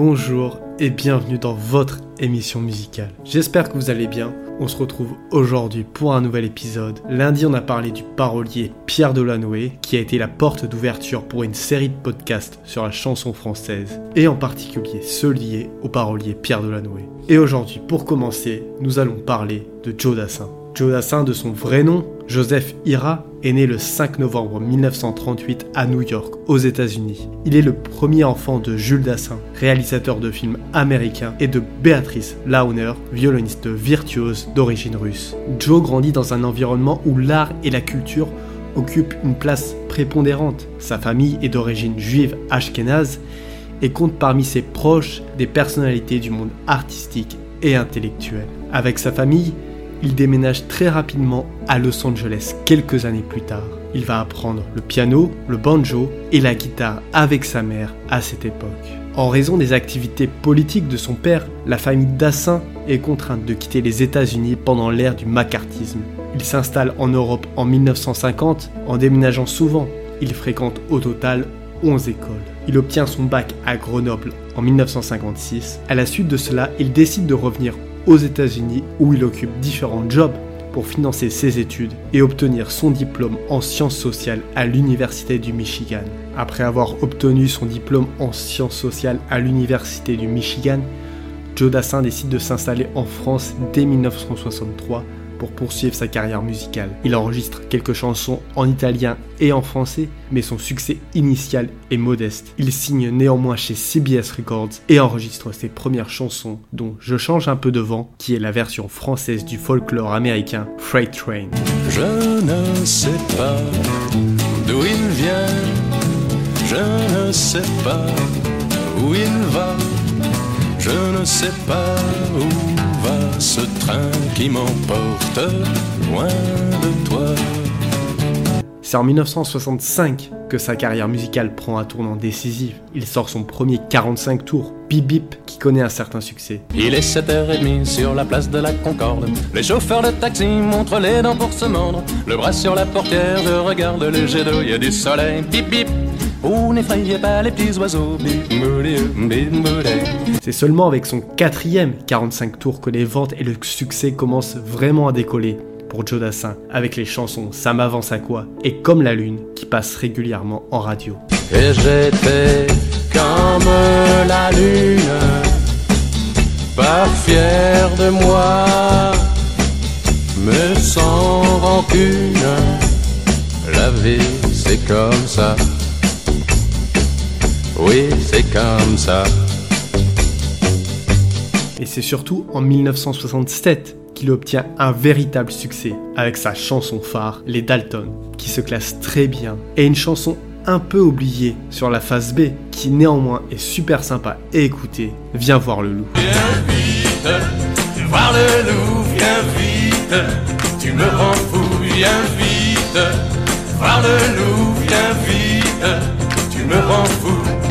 bonjour et bienvenue dans votre émission musicale. J'espère que vous allez bien. On se retrouve aujourd'hui pour un nouvel épisode. Lundi, on a parlé du parolier Pierre Delanoë, qui a été la porte d'ouverture pour une série de podcasts sur la chanson française, et en particulier ceux liés au parolier Pierre Delanoë. Et aujourd'hui, pour commencer, nous allons parler de Joe Dassin. Joe Dassin, de son vrai nom, Joseph Ira, est né le 5 novembre 1938 à New York, aux États-Unis. Il est le premier enfant de Jules Dassin, réalisateur de films américains, et de Béatrice Launer, violoniste virtuose d'origine russe. Joe grandit dans un environnement où l'art et la culture occupent une place prépondérante. Sa famille est d'origine juive ashkénaze et compte parmi ses proches des personnalités du monde artistique et intellectuel. Avec sa famille, il déménage très rapidement à Los Angeles quelques années plus tard. Il va apprendre le piano, le banjo et la guitare avec sa mère à cette époque. En raison des activités politiques de son père, la famille Dassin est contrainte de quitter les États-Unis pendant l'ère du macartisme. Il s'installe en Europe en 1950 en déménageant souvent. Il fréquente au total 11 écoles. Il obtient son bac à Grenoble en 1956. À la suite de cela, il décide de revenir aux États-Unis où il occupe différents jobs pour financer ses études et obtenir son diplôme en sciences sociales à l'Université du Michigan. Après avoir obtenu son diplôme en sciences sociales à l'Université du Michigan, Joe Dassin décide de s'installer en France dès 1963 pour poursuivre sa carrière musicale. Il enregistre quelques chansons en italien et en français, mais son succès initial est modeste. Il signe néanmoins chez CBS Records et enregistre ses premières chansons, dont Je change un peu de vent, qui est la version française du folklore américain Freight Train. Je ne sais pas d'où il vient, je ne sais pas où il va, je ne sais pas où ce train qui m'emporte loin de toi. C'est en 1965 que sa carrière musicale prend un tournant décisif. Il sort son premier 45 tours, Bip Bip, qui connaît un certain succès. Il est 7h30 sur la place de la Concorde. Les chauffeurs de taxi montrent les dents pour se mordre. Le bras sur la portière, je regarde le jet d'eau, il y a du soleil. Bip bip, Oh, n'effrayez pas les petits oiseaux. C'est seulement avec son quatrième 45 tours que les ventes et le succès commencent vraiment à décoller pour Joe Dassin, avec les chansons Ça m'avance à quoi et Comme la lune qui passent régulièrement en radio. Et j'étais comme la lune, pas fier de moi, mais sans rancune. La vie, c'est comme ça. Oui, c'est comme ça. Et c'est surtout en 1967 qu'il obtient un véritable succès avec sa chanson phare, Les Dalton, qui se classe très bien, et une chanson un peu oubliée sur la phase B, qui néanmoins est super sympa et écoutée, Viens voir le loup. Viens vite, voir le loup, viens vite, tu me rends fou, viens vite, voir le loup, viens vite, tu me rends fou.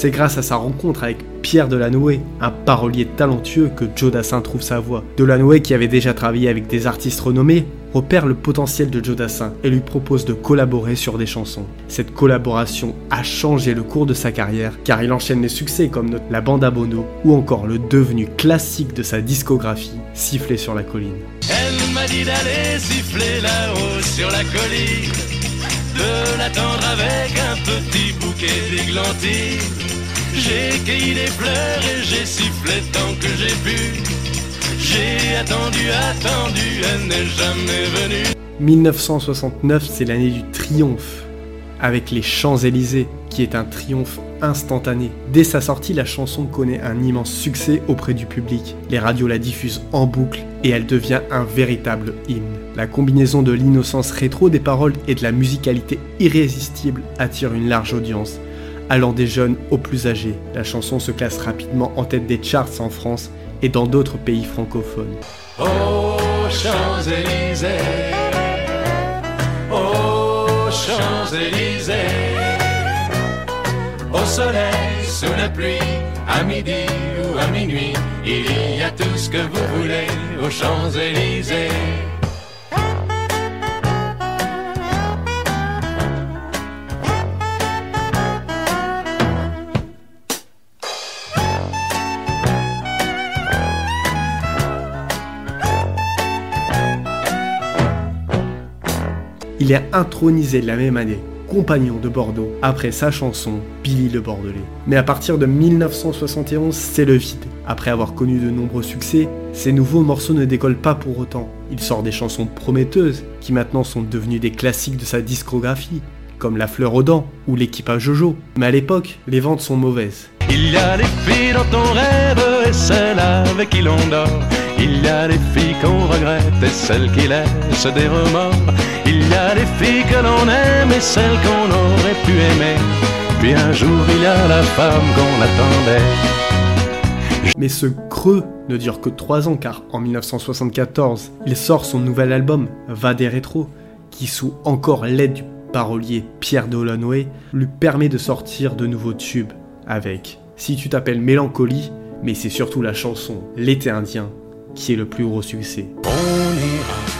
C'est grâce à sa rencontre avec Pierre Delanoë, un parolier talentueux, que Joe Dassin trouve sa voix. Delanoë, qui avait déjà travaillé avec des artistes renommés, repère le potentiel de Joe Dassin et lui propose de collaborer sur des chansons. Cette collaboration a changé le cours de sa carrière car il enchaîne les succès comme La Bande à Bono ou encore le devenu classique de sa discographie, Siffler sur la colline. Elle m'a dit d'aller siffler là-haut sur la colline, de l'attendre avec un petit bouquet d'églantines. J'ai cueilli des fleurs et j'ai sifflé tant que j'ai pu. J'ai attendu, attendu, elle n'est jamais venue. 1969, c'est l'année du triomphe, avec les Champs-Élysées, qui est un triomphe instantané. Dès sa sortie, la chanson connaît un immense succès auprès du public. Les radios la diffusent en boucle et elle devient un véritable hymne. La combinaison de l'innocence rétro des paroles et de la musicalité irrésistible attire une large audience. Allant des jeunes aux plus âgés, la chanson se classe rapidement en tête des charts en France et dans d'autres pays francophones. Aux Champs-Élysées, aux Champs-Élysées, au soleil, sous la pluie, à midi ou à minuit, il y a tout ce que vous voulez aux Champs-Élysées. Il est intronisé la même année compagnon de Bordeaux après sa chanson Billy le Bordelais. Mais à partir de 1971, c'est le vide. Après avoir connu de nombreux succès, ces nouveaux morceaux ne décollent pas pour autant. Il sort des chansons prometteuses qui maintenant sont devenues des classiques de sa discographie, comme La fleur aux dents ou L'équipage Jojo. Mais à l'époque, les ventes sont mauvaises. Il y a des filles dans ton rêve et celles avec qui l'on dort. Il y a des filles qu'on regrette et celles qui laissent des remords. Il y a des filles que l'on aime et celles qu'on aurait pu aimer. Puis un jour il y a la femme qu'on attendait. Mais ce creux ne dure que 3 ans car en 1974, il sort son nouvel album Va des rétros qui sous encore l'aide du parolier Pierre Delanoë lui permet de sortir de nouveaux tubes avec Si tu t'appelles Mélancolie, mais c'est surtout la chanson L'été indien qui est le plus gros succès. On ira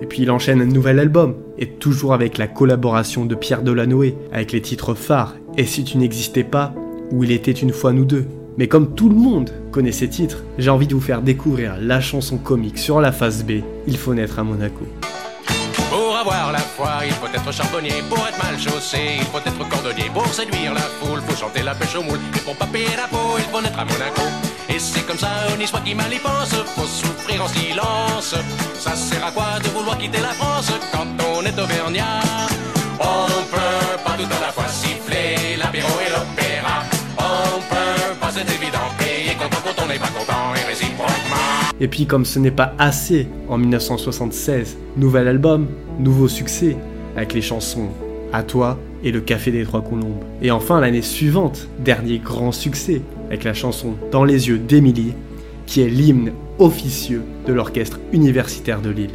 Et puis il enchaîne un nouvel album, et toujours avec la collaboration de Pierre Delanoë, avec les titres phares Et si tu n'existais pas, ou Il était une fois nous deux. Mais comme tout le monde connaît ces titres, j'ai envie de vous faire découvrir la chanson comique sur la face B, Il faut naître à Monaco. Pour avoir la foi, il faut être charbonnier. Pour être mal chaussé, il faut être cordonnier. Pour séduire la foule, faut chanter la pêche au moule. Et pour pas payer la peau, il faut naître à Monaco. C'est comme ça, ni soit qui mal y pense, faut souffrir en silence. Ça sert à quoi de vouloir quitter la France quand on est auvergnat? On peut pas tout à la fois siffler l'apéro et l'opéra. On peut pas, c'est évident, payer content quand on n'est pas content et réciproquement. Et puis comme ce n'est pas assez, en 1976, nouvel album, nouveau succès, avec les chansons À toi et Le Café des Trois Colombes. Et enfin l'année suivante, dernier grand succès, avec la chanson Dans les yeux d'Émilie, qui est l'hymne officieux de l'orchestre universitaire de Lille.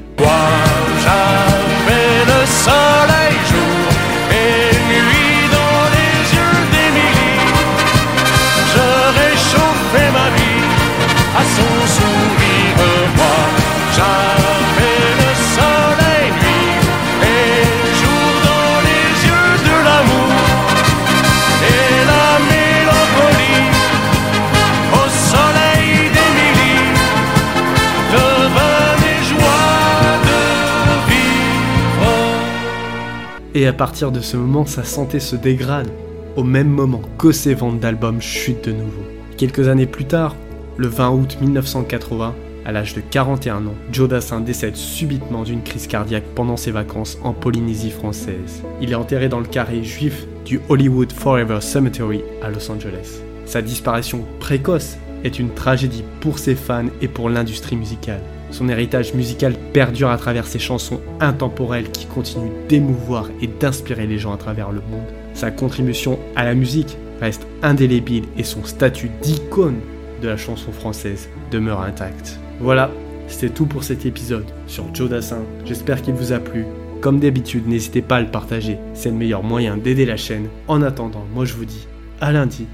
Et à partir de ce moment, sa santé se dégrade, au même moment que ses ventes d'albums chutent de nouveau. Quelques années plus tard, le 20 août 1980, à l'âge de 41 ans, Joe Dassin décède subitement d'une crise cardiaque pendant ses vacances en Polynésie française. Il est enterré dans le carré juif du Hollywood Forever Cemetery à Los Angeles. Sa disparition précoce est une tragédie pour ses fans et pour l'industrie musicale. Son héritage musical perdure à travers ses chansons intemporelles qui continuent d'émouvoir et d'inspirer les gens à travers le monde. Sa contribution à la musique reste indélébile et son statut d'icône de la chanson française demeure intact. Voilà, c'était tout pour cet épisode sur Joe Dassin. J'espère qu'il vous a plu. Comme d'habitude, n'hésitez pas à le partager, c'est le meilleur moyen d'aider la chaîne. En attendant, moi je vous dis à lundi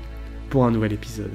pour un nouvel épisode.